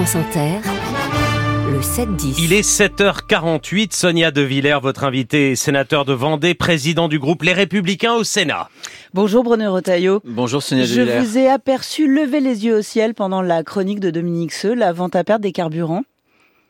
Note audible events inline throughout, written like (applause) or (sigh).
France Inter, le 7-10. Il est 7h48. Sonia De Villers, votre invité, sénateur de Vendée, président du groupe Les Républicains au Sénat. Bonjour Bruno Retailleau. Bonjour Sonia De Je vous ai aperçu lever les yeux au ciel pendant la chronique de Dominique Seux, la vente à perte des carburants.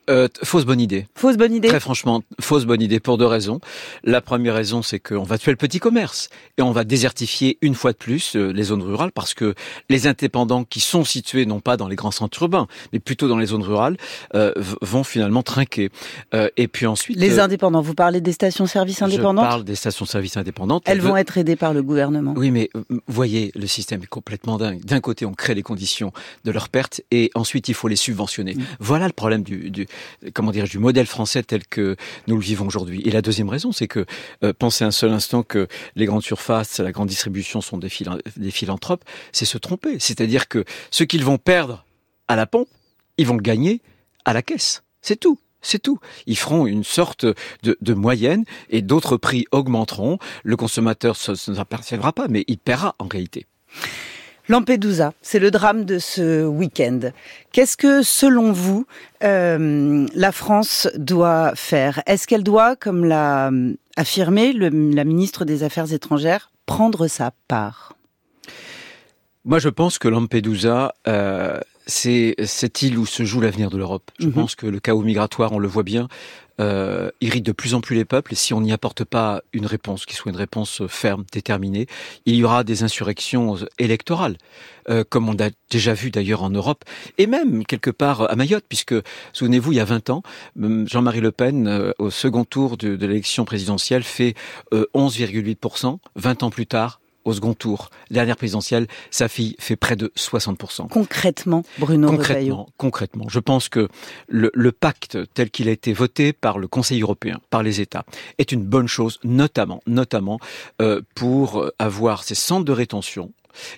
Euh, fausse bonne idée. Fausse bonne idée Très franchement, fausse bonne idée pour deux raisons. La première raison, c'est qu'on va tuer le petit commerce et on va désertifier une fois de plus euh, les zones rurales parce que les indépendants qui sont situés non pas dans les grands centres urbains, mais plutôt dans les zones rurales, euh, vont finalement trinquer. Euh, et puis ensuite, Les euh, indépendants, vous parlez des stations-service indépendantes je parle des stations-service indépendantes. Elles vont être aidées par le gouvernement. Oui, mais euh, voyez, le système est complètement dingue. D'un côté, on crée les conditions de leur perte, et ensuite, il faut les subventionner. Mm. Voilà le problème du, du comment dire, du modèle français tel que nous le vivons aujourd'hui. Et la deuxième raison, c'est que euh, penser un seul instant que les grandes surfaces, la grande distribution sont des, philan- des philanthropes, c'est se tromper. C'est-à-dire que ce qu'ils vont perdre à la pompe, ils vont le gagner à la caisse. C'est tout. C'est tout. Ils feront une sorte de, de moyenne et d'autres prix augmenteront. Le consommateur ne s'en apercevra pas, mais il paiera en réalité. Lampedusa, c'est le drame de ce week-end. Qu'est-ce que, selon vous, euh, la France doit faire? Est-ce qu'elle doit, comme l'a euh, affirmé le- la ministre des Affaires étrangères, prendre sa part? Moi, je pense que Lampedusa, euh, c'est cette île où se joue l'avenir de l'Europe? Je Mhm. pense que le chaos migratoire, on le voit bien, euh, irrite de plus en plus les peuples. Et si on n'y apporte pas une réponse, qui soit une réponse ferme, déterminée, il y aura des insurrections électorales, euh, comme on a déjà vu d'ailleurs en Europe, et même quelque part à Mayotte, puisque, souvenez-vous, il y a 20 ans, hum, Jean-Marie Le Pen, euh, au second tour de, l'élection présidentielle, fait euh, 11,8%. 20 ans plus tard, au second tour, dernière présidentielle, sa fille fait près de 60%. Concrètement, Bruno Retailleau. Concrètement, concrètement, je pense que le, le pacte tel qu'il a été voté par le Conseil européen, par les États, est une bonne chose, notamment, notamment euh, pour avoir ces centres de rétention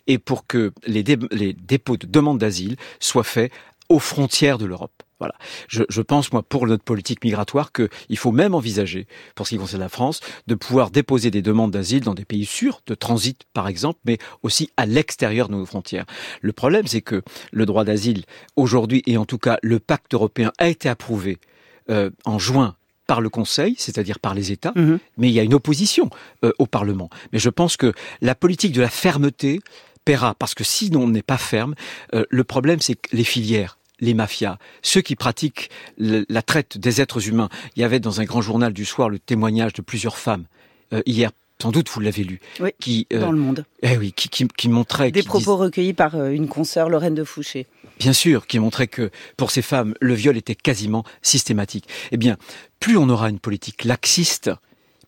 et pour que les, dé- les dépôts de demande d'asile soient faits aux frontières de l'Europe. Voilà. Je, je pense, moi, pour notre politique migratoire, qu'il faut même envisager, pour ce qui concerne la France, de pouvoir déposer des demandes d'asile dans des pays sûrs, de transit par exemple, mais aussi à l'extérieur de nos frontières. Le problème, c'est que le droit d'asile, aujourd'hui, et en tout cas le pacte européen, a été approuvé euh, en juin par le Conseil, c'est-à-dire par les États, Mhm. mais il y a une opposition euh, au Parlement. Mais je pense que la politique de la fermeté paiera, parce que si on n'est pas ferme, euh, le problème c'est que les filières, les mafias, ceux qui pratiquent la traite des êtres humains. Il y avait dans un grand journal du soir le témoignage de plusieurs femmes euh, hier. Sans doute vous l'avez lu, Oui, qui, euh, Dans le monde. eh oui, qui, qui, qui montraient, Des qui propos recueillis par euh, une consoeur, Lorraine de Fouché. bien sûr, qui montrait que pour ces femmes, le viol était quasiment systématique. Eh bien, plus on aura une politique laxiste,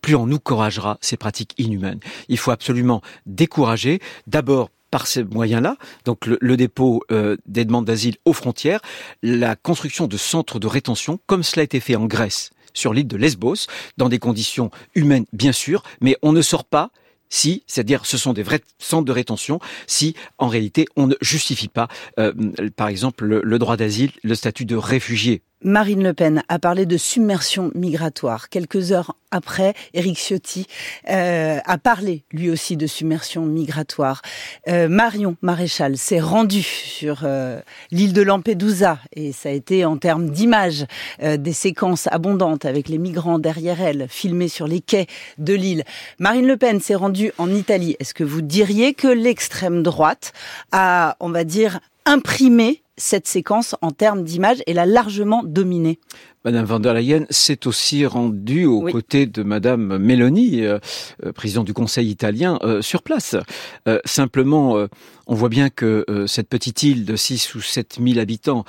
plus on encouragera ces pratiques inhumaines. Il faut absolument décourager, d'abord par ces moyens-là, donc le, le dépôt euh, des demandes d'asile aux frontières, la construction de centres de rétention, comme cela a été fait en Grèce, sur l'île de Lesbos, dans des conditions humaines, bien sûr, mais on ne sort pas si, c'est-à-dire ce sont des vrais centres de rétention, si en réalité on ne justifie pas, euh, par exemple, le, le droit d'asile, le statut de réfugié. Marine Le Pen a parlé de submersion migratoire. Quelques heures après, Éric Ciotti euh, a parlé lui aussi de submersion migratoire. Euh, Marion Maréchal s'est rendue sur euh, l'île de Lampedusa et ça a été en termes d'images euh, des séquences abondantes avec les migrants derrière elle, filmés sur les quais de l'île. Marine Le Pen s'est rendue en Italie. Est-ce que vous diriez que l'extrême droite a, on va dire, imprimé cette séquence en termes d'image et l'a largement dominée. Madame van der Leyen s'est aussi rendue aux Oui. côtés de Madame Meloni, euh, euh, présidente du Conseil italien, euh, sur place. Euh, simplement, on voit bien que cette petite île de 6 ou 7 000 habitants,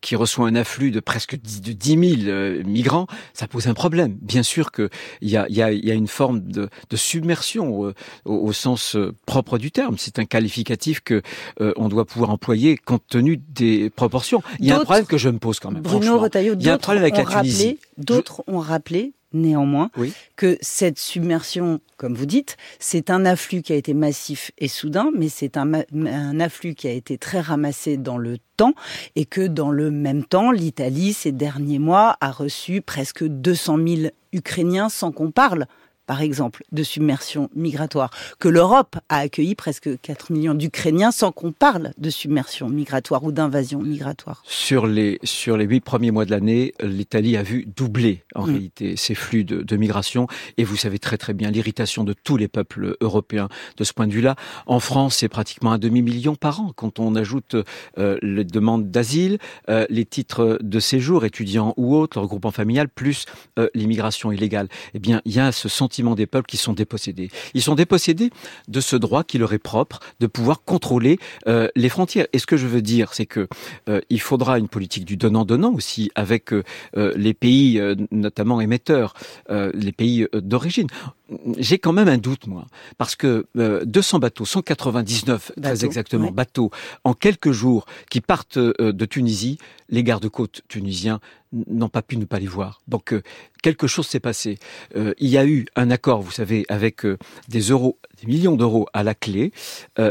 qui reçoit un afflux de presque 10, de 10 000 euh, migrants, ça pose un problème. Bien sûr qu'il y a, y, a, il y a une forme de, de submersion au, au sens propre du terme. C'est un qualificatif que on doit pouvoir employer compte tenu des proportions. Il y a un problème que je me pose quand même. Bruno. Retailleau, Il y a un d'autres problème avec ont la Tunisie. rappelé, d'autres ont rappelé néanmoins Oui. que cette submersion, comme vous dites, c'est un afflux qui a été massif et soudain, mais c'est un afflux qui a été très ramassé dans le temps et que dans le même temps, l'Italie, ces derniers mois, a reçu presque 200 000 Ukrainiens sans qu'on parle par exemple, de submersion migratoire, que l'Europe a accueilli presque 4 millions d'Ukrainiens sans qu'on parle de submersion migratoire ou d'invasion migratoire. Sur les sur les huit premiers mois de l'année, l'Italie a vu doubler en mm. réalité ces flux de, de migration et vous savez très très bien l'irritation de tous les peuples européens de ce point de vue-là. En France, c'est pratiquement un demi-million par an quand on ajoute euh, les demandes d'asile, euh, les titres de séjour, étudiants ou autres, le regroupement familial, plus euh, l'immigration illégale. Eh bien, il y a ce sentiment des peuples qui sont dépossédés. Ils sont dépossédés de ce droit qui leur est propre de pouvoir contrôler euh, les frontières. Et ce que je veux dire, c'est que euh, il faudra une politique du donnant-donnant aussi avec les pays, notamment émetteurs, les pays d'origine j'ai quand même un doute, moi, parce que 200 bateaux, 199 très exactement bateaux, en quelques jours, qui partent de Tunisie, les gardes-côtes tunisiens n'ont pas pu ne pas les voir. Donc euh, quelque chose s'est passé. Euh, il y a eu un accord, vous savez, avec euh, des euros, des millions d'euros à la clé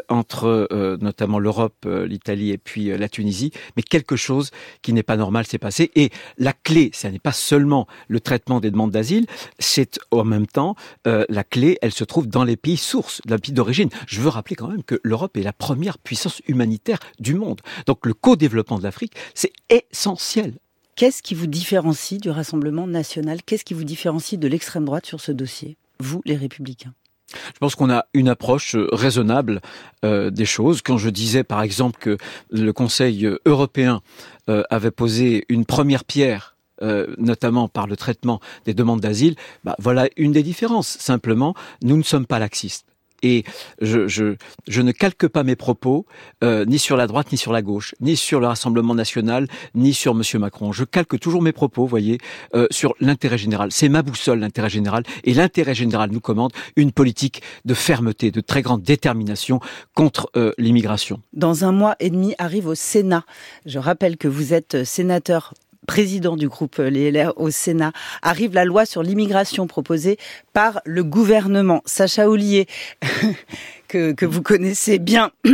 entre notamment l'Europe, l'Italie et puis la Tunisie, mais quelque chose qui n'est pas normal s'est passé. Et la clé, ce n'est pas seulement le traitement des demandes d'asile, c'est en même temps la clé, elle se trouve dans les pays sources, dans les pays d'origine. Je veux rappeler quand même que l'Europe est la première puissance humanitaire du monde. Donc le co-développement de l'Afrique, c'est essentiel. Qu'est-ce qui vous différencie du Rassemblement national? Qu'est-ce qui vous différencie de l'extrême droite sur ce dossier? Vous, les républicains? Je pense qu'on a une approche euh, raisonnable euh, des choses. Quand je disais par exemple que le Conseil européen euh, avait posé une première pierre notamment par le traitement des demandes d'asile, bah, voilà une des différences. Simplement, nous ne sommes pas laxistes et je, ne calque pas mes propos euh, ni sur la droite ni sur la gauche, ni sur le Rassemblement national, ni sur Monsieur Macron. Je calque toujours mes propos, voyez, euh, sur l'intérêt général. C'est ma boussole, l'intérêt général, et l'intérêt général nous commande une politique de fermeté, de très grande détermination contre euh, l'immigration. Dans un mois et demi arrive au Sénat. Je rappelle que vous êtes sénateur président du groupe Les LR au Sénat, arrive la loi sur l'immigration proposée par le gouvernement. Sacha Ollier, (laughs) que, que vous connaissez bien. (clears throat)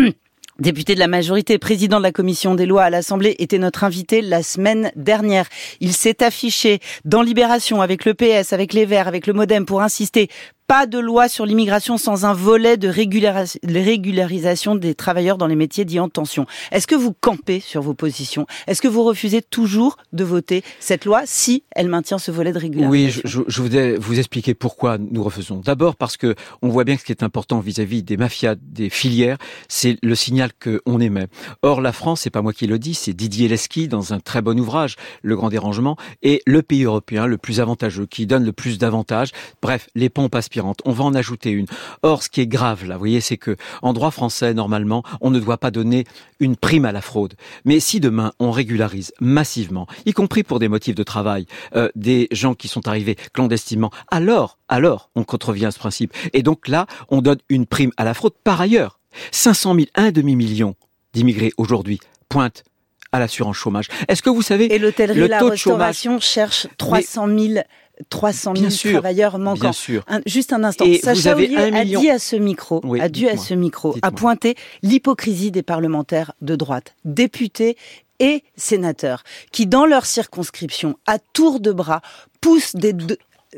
Député de la majorité, président de la commission des lois à l'Assemblée, était notre invité la semaine dernière. Il s'est affiché dans Libération avec le PS, avec les Verts, avec le Modem pour insister pas de loi sur l'immigration sans un volet de régularisation des travailleurs dans les métiers dits en tension. Est-ce que vous campez sur vos positions? Est-ce que vous refusez toujours de voter cette loi si elle maintient ce volet de régularisation? Oui, je, je, voudrais vous expliquer pourquoi nous refusons. D'abord parce que on voit bien que ce qui est important vis-à-vis des mafias, des filières, c'est le signal qu'on émet. Or, la France, c'est pas moi qui le dis, c'est Didier Lesky dans un très bon ouvrage, Le Grand Dérangement, est le pays européen le plus avantageux, qui donne le plus d'avantages. Bref, les pompes on va en ajouter une. Or, ce qui est grave, là, vous voyez, c'est que en droit français, normalement, on ne doit pas donner une prime à la fraude. Mais si demain on régularise massivement, y compris pour des motifs de travail, euh, des gens qui sont arrivés clandestinement, alors, alors, on contrevient à ce principe. Et donc là, on donne une prime à la fraude. Par ailleurs, 500 000, un demi-million d'immigrés aujourd'hui pointent à l'assurance chômage. Est-ce que vous savez Et l'hôtellerie, le la restauration cherche 300 000 300 000 travailleurs manquants. Bien sûr. juste un instant. Sacha Ollier a dit à ce micro, a dû à ce micro, a pointé l'hypocrisie des parlementaires de droite, députés et sénateurs, qui dans leur circonscription, à tour de bras, poussent des,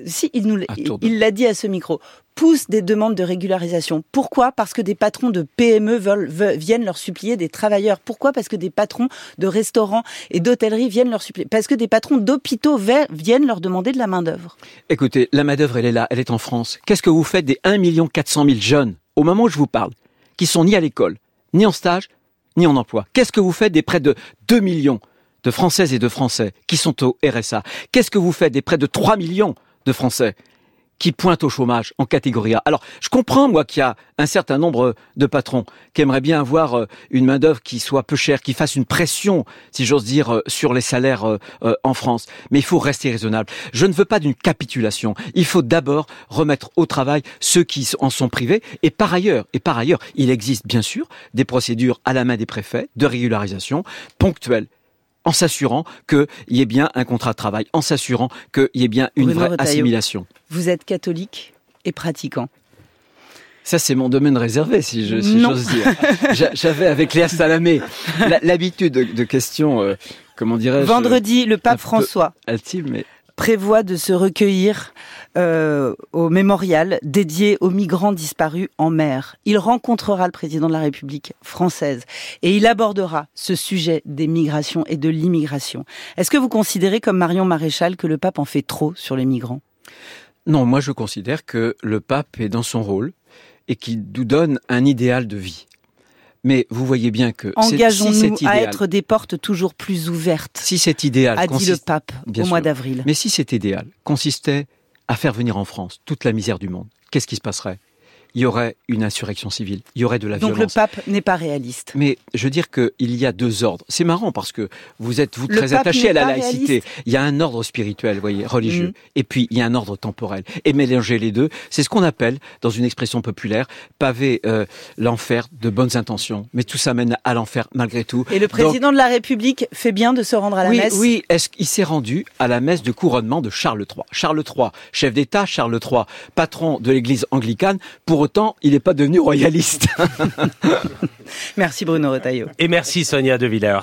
si il nous il l'a dit à ce micro, pousse des demandes de régularisation. Pourquoi? Parce que des patrons de PME veulent, viennent leur supplier des travailleurs. Pourquoi? Parce que des patrons de restaurants et d'hôtellerie viennent leur supplier. Parce que des patrons d'hôpitaux viennent leur demander de la main d'œuvre. Écoutez, la main d'œuvre, elle est là, elle est en France. Qu'est-ce que vous faites des 1 400 000 jeunes? Au moment où je vous parle, qui sont ni à l'école, ni en stage, ni en emploi Qu'est-ce que vous faites des près de 2 millions de Françaises et de Français qui sont au RSA Qu'est-ce que vous faites des près de 3 millions de Français qui pointent au chômage en catégorie A. Alors, je comprends, moi, qu'il y a un certain nombre de patrons qui aimeraient bien avoir euh, une main-d'œuvre qui soit peu chère, qui fasse une pression, si j'ose dire, euh, sur les salaires euh, en France. Mais il faut rester raisonnable. Je ne veux pas d'une capitulation. Il faut d'abord remettre au travail ceux qui en sont privés. Et par ailleurs, et par ailleurs, il existe bien sûr des procédures à la main des préfets de régularisation ponctuelles en s'assurant qu'il y ait bien un contrat de travail, en s'assurant qu'il y ait bien une vraie assimilation. Vous êtes catholique et pratiquant. Ça, c'est mon domaine réservé, si j'ose dire. J'avais avec Léa Salamé l'habitude de, questions, euh, comment dirais-je Vendredi, le pape François. Mais prévoit de se recueillir euh, au mémorial dédié aux migrants disparus en mer. Il rencontrera le président de la République française et il abordera ce sujet des migrations et de l'immigration. Est-ce que vous considérez, comme Marion Maréchal, que le pape en fait trop sur les migrants? Non, moi je considère que le pape est dans son rôle et qu'il nous donne un idéal de vie. Mais vous voyez bien que engageons-nous à être des portes toujours plus ouvertes. Si cet idéal, a dit le pape au mois d'avril. Mais si cet idéal consistait à faire venir en France toute la misère du monde, qu'est-ce qui se passerait? Il y aurait une insurrection civile, il y aurait de la Donc violence. Donc le pape n'est pas réaliste. Mais je veux dire qu'il y a deux ordres. C'est marrant parce que vous êtes vous très attaché à la laïcité. Il y a un ordre spirituel, vous voyez, religieux, mm. et puis il y a un ordre temporel. Et mélanger les deux, c'est ce qu'on appelle, dans une expression populaire, paver euh, l'enfer de bonnes intentions. Mais tout ça mène à l'enfer malgré tout. Et le président de la République fait bien de se rendre à la oui, messe. Oui, est-ce qu'il s'est rendu à la messe de couronnement de Charles III Charles III, chef d'État, Charles III, patron de l'Église anglicane. Pour autant, il n'est pas devenu royaliste. (laughs) merci Bruno Retailleau. Et merci Sonia De Villers.